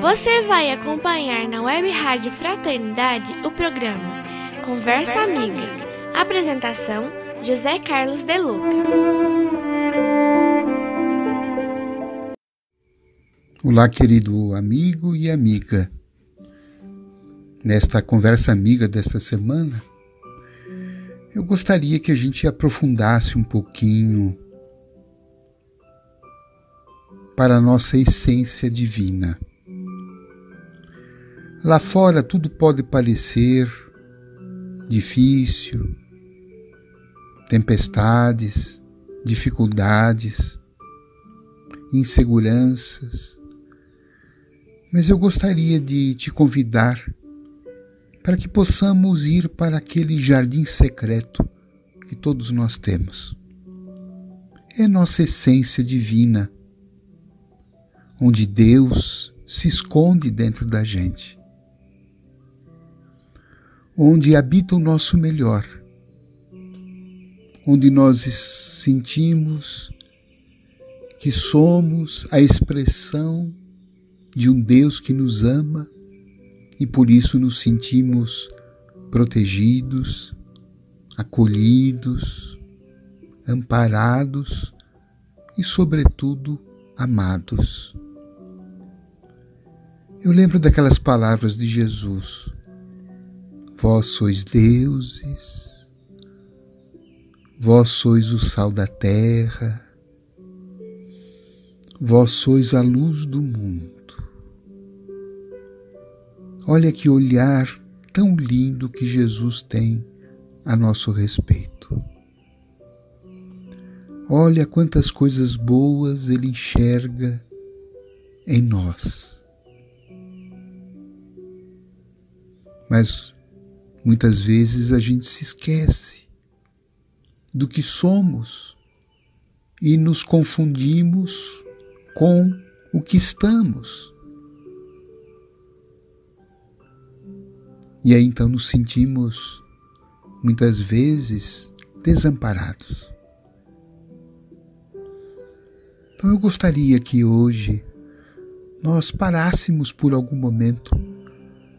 Você vai acompanhar na Web Rádio Fraternidade o programa Conversa, Conversa Amiga. Amiga. Apresentação: José Carlos De Luca. Olá, querido amigo e amiga. Nesta conversa amiga desta semana, eu gostaria que a gente aprofundasse um pouquinho para a nossa essência divina. Lá fora tudo pode parecer difícil, tempestades, dificuldades, inseguranças, mas eu gostaria de te convidar para que possamos ir para aquele jardim secreto que todos nós temos. É nossa essência divina, onde Deus se esconde dentro da gente onde habita o nosso melhor, onde nós sentimos que somos a expressão de um Deus que nos ama e por isso nos sentimos protegidos, acolhidos, amparados e, sobretudo, amados. Eu lembro daquelas palavras de Jesus Vós sois deuses, vós sois o sal da terra, vós sois a luz do mundo. Olha que olhar tão lindo que Jesus tem a nosso respeito. Olha quantas coisas boas ele enxerga em nós. Mas Muitas vezes a gente se esquece do que somos e nos confundimos com o que estamos. E aí então nos sentimos muitas vezes desamparados. Então eu gostaria que hoje nós parássemos por algum momento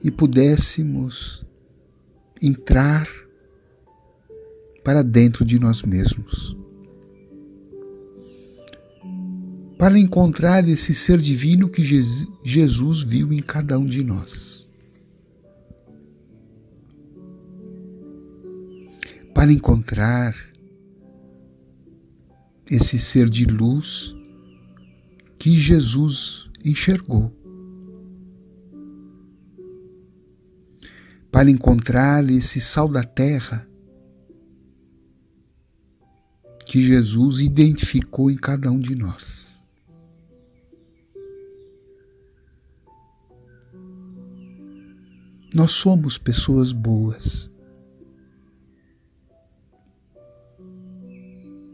e pudéssemos entrar para dentro de nós mesmos. Para encontrar esse ser divino que Jesus viu em cada um de nós. Para encontrar esse ser de luz que Jesus enxergou. Para encontrar esse sal da terra que Jesus identificou em cada um de nós. Nós somos pessoas boas.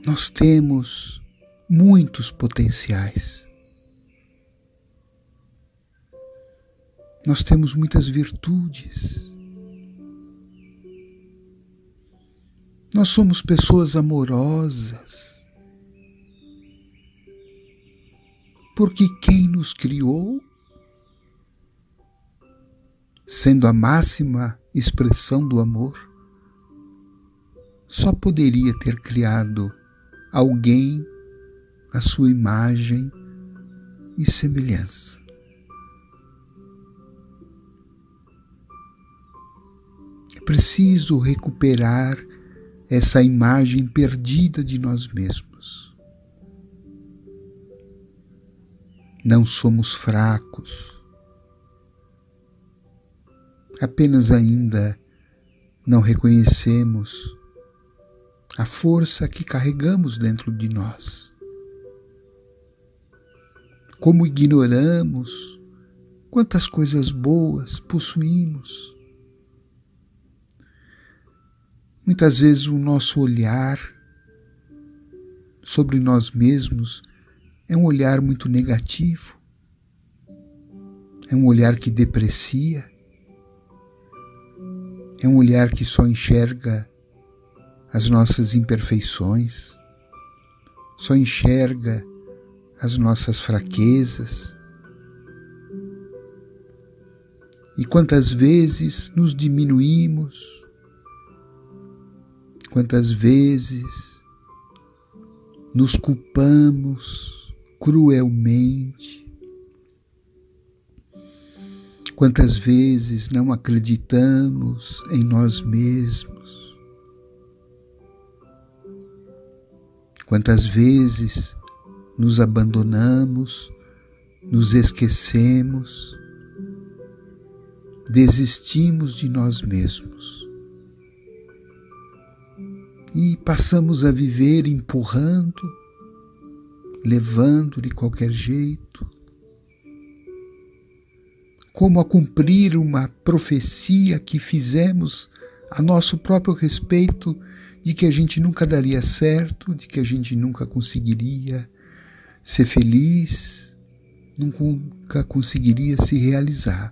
Nós temos muitos potenciais. Nós temos muitas virtudes. Nós somos pessoas amorosas. Porque quem nos criou, sendo a máxima expressão do amor, só poderia ter criado alguém à sua imagem e semelhança. É preciso recuperar essa imagem perdida de nós mesmos. Não somos fracos, apenas ainda não reconhecemos a força que carregamos dentro de nós. Como ignoramos quantas coisas boas possuímos Muitas vezes o nosso olhar sobre nós mesmos é um olhar muito negativo, é um olhar que deprecia, é um olhar que só enxerga as nossas imperfeições, só enxerga as nossas fraquezas, E quantas vezes nos diminuímos, quantas vezes nos culpamos cruelmente, quantas vezes não acreditamos em nós mesmos, quantas vezes nos abandonamos, nos esquecemos, desistimos de nós mesmos e passamos a viver empurrando, levando de qualquer jeito, como a cumprir uma profecia que fizemos a nosso próprio respeito de que a gente nunca daria certo, de que a gente nunca conseguiria ser feliz, nunca conseguiria se realizar.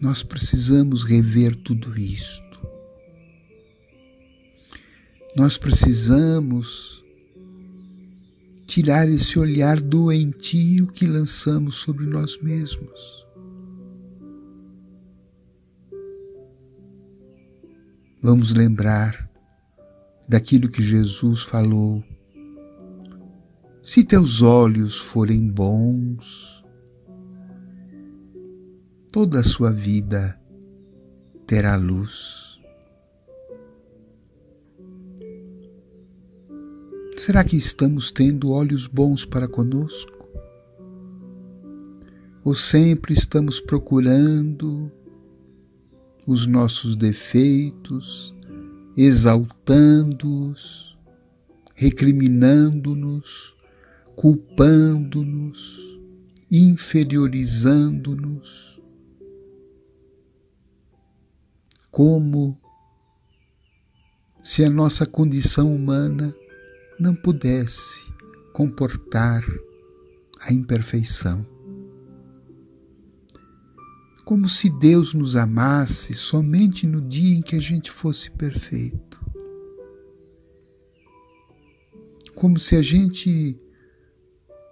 Nós precisamos rever tudo isto. Nós precisamos tirar esse olhar doentio que lançamos sobre nós mesmos. Vamos lembrar daquilo que Jesus falou. Se teus olhos forem bons, toda a sua vida terá luz. Será que estamos tendo olhos bons para conosco? Ou sempre estamos procurando os nossos defeitos, exaltando-os, recriminando-nos, culpando-nos, inferiorizando-nos. Como se a nossa condição humana não pudesse comportar a imperfeição. Como se Deus nos amasse somente no dia em que a gente fosse perfeito. Como se a gente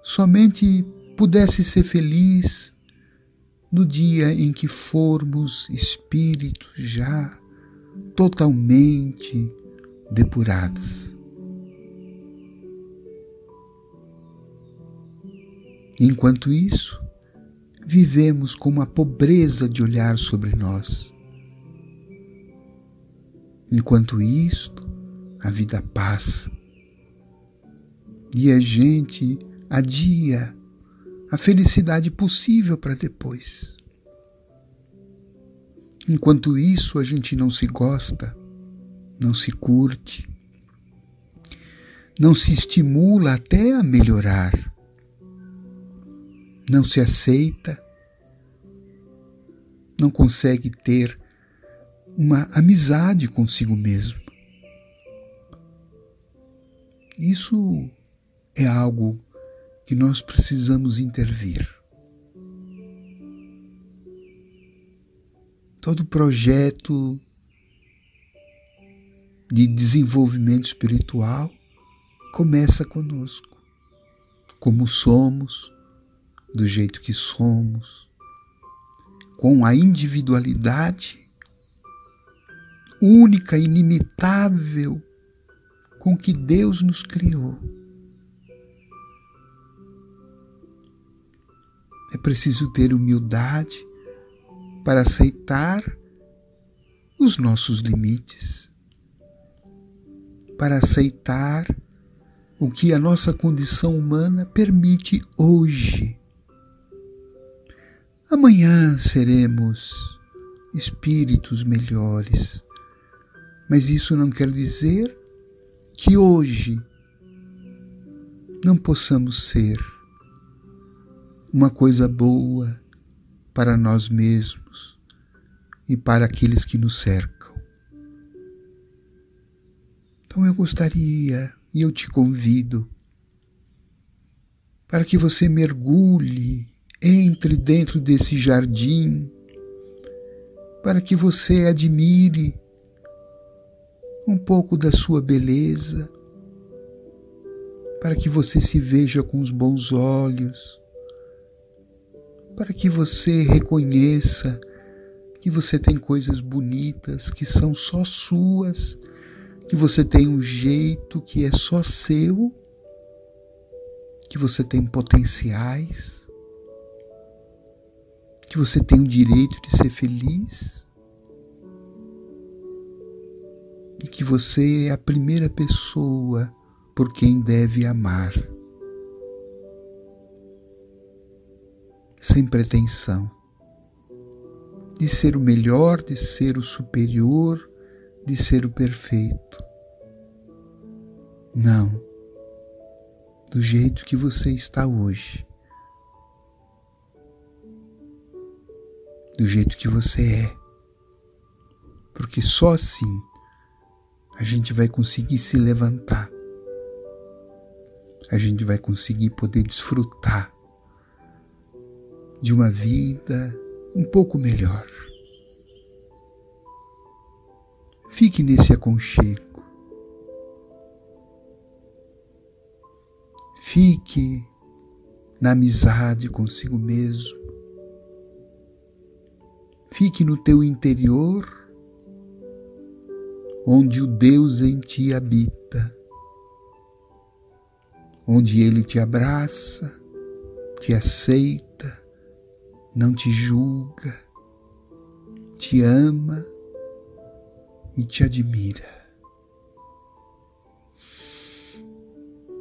somente pudesse ser feliz no dia em que formos espíritos já totalmente depurados. Enquanto isso, vivemos com uma pobreza de olhar sobre nós. Enquanto isto, a vida passa e a gente adia a felicidade possível para depois. Enquanto isso, a gente não se gosta, não se curte, não se estimula até a melhorar, não se aceita, não consegue ter uma amizade consigo mesmo. Isso é algo que nós precisamos intervir. Todo projeto de desenvolvimento espiritual começa conosco, como somos, do jeito que somos, com a individualidade única, inimitável com que Deus nos criou. É preciso ter humildade para aceitar os nossos limites, para aceitar o que a nossa condição humana permite hoje. Amanhã seremos espíritos melhores, mas isso não quer dizer que hoje não possamos ser uma coisa boa para nós mesmos e para aqueles que nos cercam. Então eu gostaria e eu te convido para que você mergulhe, entre dentro desse jardim, para que você admire um pouco da sua beleza, para que você se veja com os bons olhos para que você reconheça que você tem coisas bonitas que são só suas, que você tem um jeito que é só seu, que você tem potenciais, que você tem o direito de ser feliz e que você é a primeira pessoa por quem deve amar. Sem pretensão de ser o melhor, de ser o superior, de ser o perfeito. Não. Do jeito que você está hoje. Do jeito que você é. Porque só assim a gente vai conseguir se levantar. A gente vai conseguir poder desfrutar de uma vida um pouco melhor. Fique nesse aconchego. Fique na amizade consigo mesmo. Fique no teu interior, onde o Deus em ti habita, onde ele te abraça, te aceita, não te julga, te ama e te admira.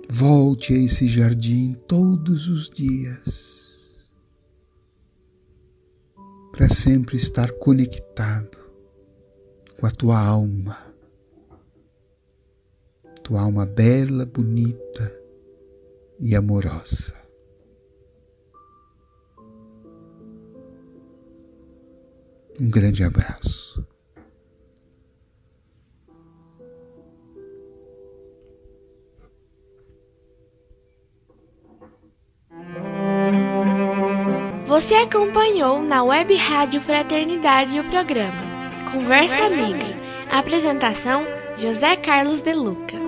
Volte a esse jardim todos os dias, para sempre estar conectado com a tua alma, tua alma bela, bonita e amorosa. Um grande abraço. Você acompanhou na Web Rádio Fraternidade o programa Conversa Amiga. Apresentação José Carlos De Luca.